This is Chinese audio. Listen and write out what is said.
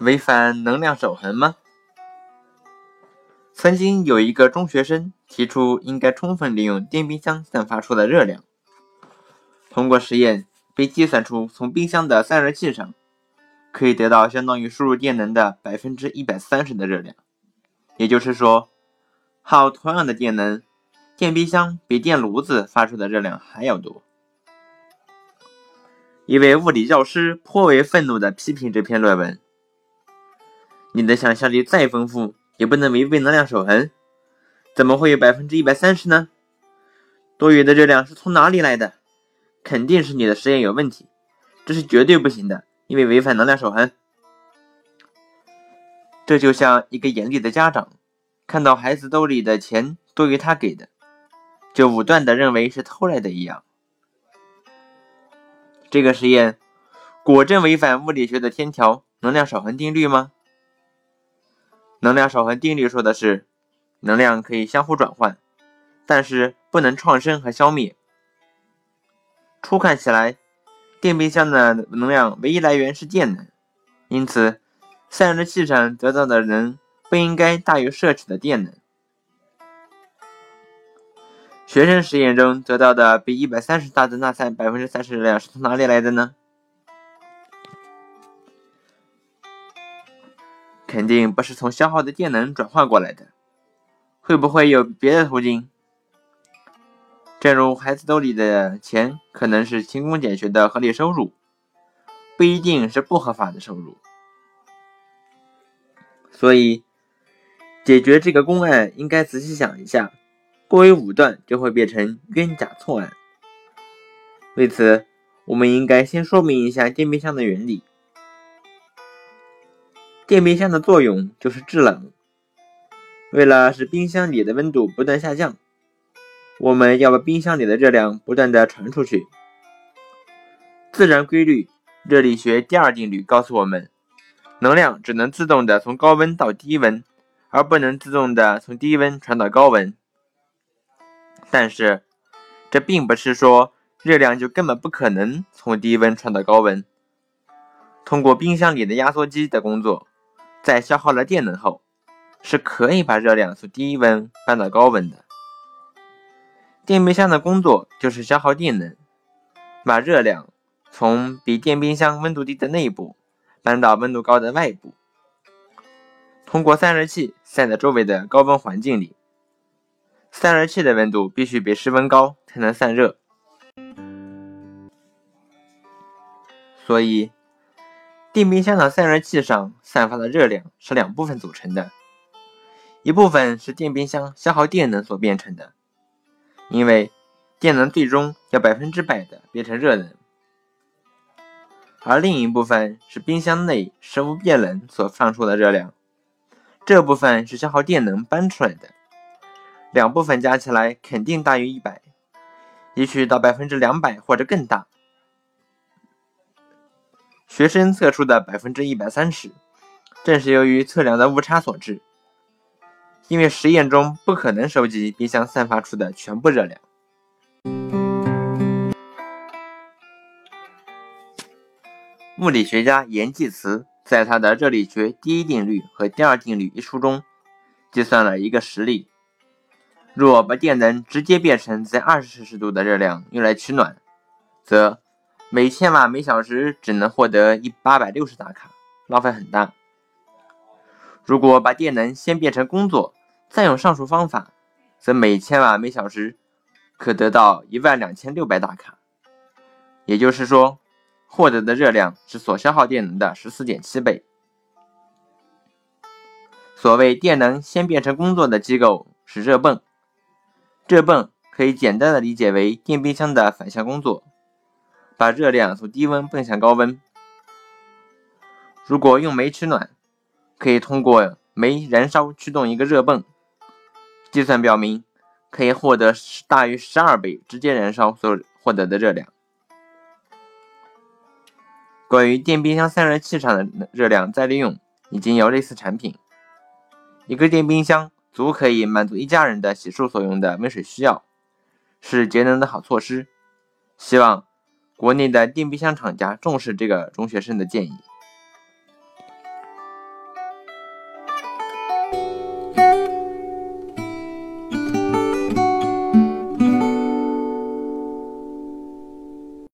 违反能量守恒吗？曾经有一个中学生提出，应该充分利用电冰箱散发出的热量。通过实验，被计算出从冰箱的散热器上可以得到相当于输入电能的百分之一百三十的热量。也就是说，耗同样的电能，电冰箱比电炉子发出的热量还要多。一位物理教师颇为愤怒地批评这篇论文：“你的想象力再丰富。”也不能违背能量守恒，怎么会有百分之一百三十呢？多余的热量是从哪里来的？肯定是你的实验有问题，这是绝对不行的，因为违反能量守恒。这就像一个严厉的家长看到孩子兜里的钱多于他给的，就武断的认为是偷来的一样。这个实验果真违反物理学的天条能量守恒定律吗？能量守恒定律说的是，能量可以相互转换，但是不能创生和消灭。初看起来，电冰箱的能量唯一来源是电能，因此散热器上得到的能不应该大于摄取的电能。学生实验中得到的比一百三十大的钠散百分之三十热量是从哪里来的呢？肯定不是从消耗的电能转换过来的，会不会有别的途径？正如孩子兜里的钱可能是勤工俭学的合理收入，不一定是不合法的收入。所以，解决这个公案应该仔细想一下，过于武断就会变成冤假错案。为此，我们应该先说明一下电冰箱的原理。电冰箱的作用就是制冷。为了使冰箱里的温度不断下降，我们要把冰箱里的热量不断的传出去。自然规律热力学第二定律告诉我们，能量只能自动的从高温到低温，而不能自动的从低温传到高温。但是，这并不是说热量就根本不可能从低温传到高温。通过冰箱里的压缩机的工作。在消耗了电能后，是可以把热量从低温搬到高温的。电冰箱的工作就是消耗电能，把热量从比电冰箱温度低的内部搬到温度高的外部，通过散热器散在周围的高温环境里。散热器的温度必须比室温高才能散热，所以。电冰箱的散热器上散发的热量是两部分组成的，一部分是电冰箱消耗电能所变成的，因为电能最终要百分之百的变成热能；而另一部分是冰箱内食物变冷所放出的热量，这部分是消耗电能搬出来的。两部分加起来肯定大于一百，也许到百分之两百或者更大。学生测出的百分之一百三十，正是由于测量的误差所致。因为实验中不可能收集冰箱散发出的全部热量。物理学家严济慈在他的《热力学第一定律和第二定律》一书中，计算了一个实例：若把电能直接变成在二十摄氏度的热量用来取暖，则每千瓦每小时只能获得一八百六十大卡，浪费很大。如果把电能先变成工作，再用上述方法，则每千瓦每小时可得到一万两千六百大卡。也就是说，获得的热量是所消耗电能的十四点七倍。所谓电能先变成工作的机构是热泵，热泵可以简单的理解为电冰箱的反向工作。把热量从低温泵向高温。如果用煤取暖，可以通过煤燃烧驱动一个热泵。计算表明，可以获得大于十二倍直接燃烧所获得的热量。关于电冰箱散热器上的热量再利用，已经有类似产品。一个电冰箱足可以满足一家人的洗漱所用的温水需要，是节能的好措施。希望。国内的电冰箱厂家重视这个中学生的建议。